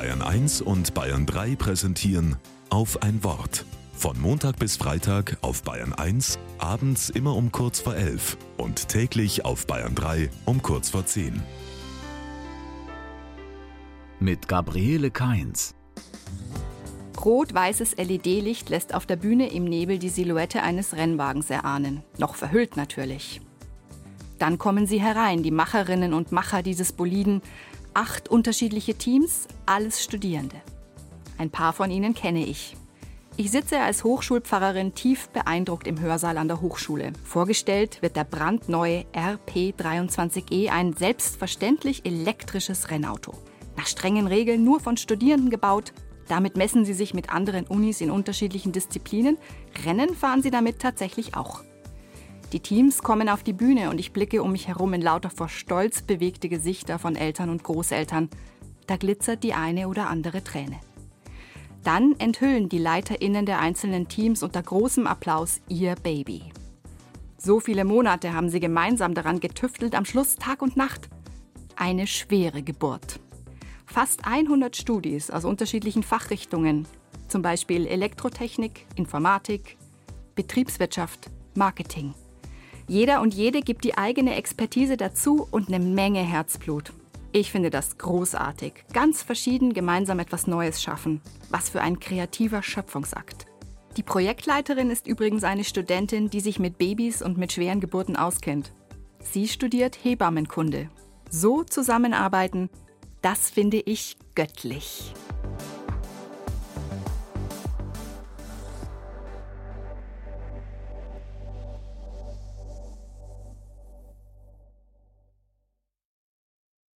Bayern 1 und Bayern 3 präsentieren auf ein Wort. Von Montag bis Freitag auf Bayern 1, abends immer um kurz vor 11 und täglich auf Bayern 3 um kurz vor 10. Mit Gabriele Kainz. Rot-weißes LED-Licht lässt auf der Bühne im Nebel die Silhouette eines Rennwagens erahnen. Noch verhüllt natürlich. Dann kommen sie herein, die Macherinnen und Macher dieses Boliden. Acht unterschiedliche Teams, alles Studierende. Ein paar von ihnen kenne ich. Ich sitze als Hochschulpfarrerin tief beeindruckt im Hörsaal an der Hochschule. Vorgestellt wird der brandneue RP23E, ein selbstverständlich elektrisches Rennauto. Nach strengen Regeln nur von Studierenden gebaut. Damit messen sie sich mit anderen Unis in unterschiedlichen Disziplinen. Rennen fahren sie damit tatsächlich auch. Die Teams kommen auf die Bühne und ich blicke um mich herum in lauter vor Stolz bewegte Gesichter von Eltern und Großeltern. Da glitzert die eine oder andere Träne. Dann enthüllen die LeiterInnen der einzelnen Teams unter großem Applaus ihr Baby. So viele Monate haben sie gemeinsam daran getüftelt, am Schluss Tag und Nacht. Eine schwere Geburt. Fast 100 Studis aus unterschiedlichen Fachrichtungen, zum Beispiel Elektrotechnik, Informatik, Betriebswirtschaft, Marketing. Jeder und jede gibt die eigene Expertise dazu und eine Menge Herzblut. Ich finde das großartig. Ganz verschieden gemeinsam etwas Neues schaffen. Was für ein kreativer Schöpfungsakt. Die Projektleiterin ist übrigens eine Studentin, die sich mit Babys und mit schweren Geburten auskennt. Sie studiert Hebammenkunde. So zusammenarbeiten, das finde ich göttlich.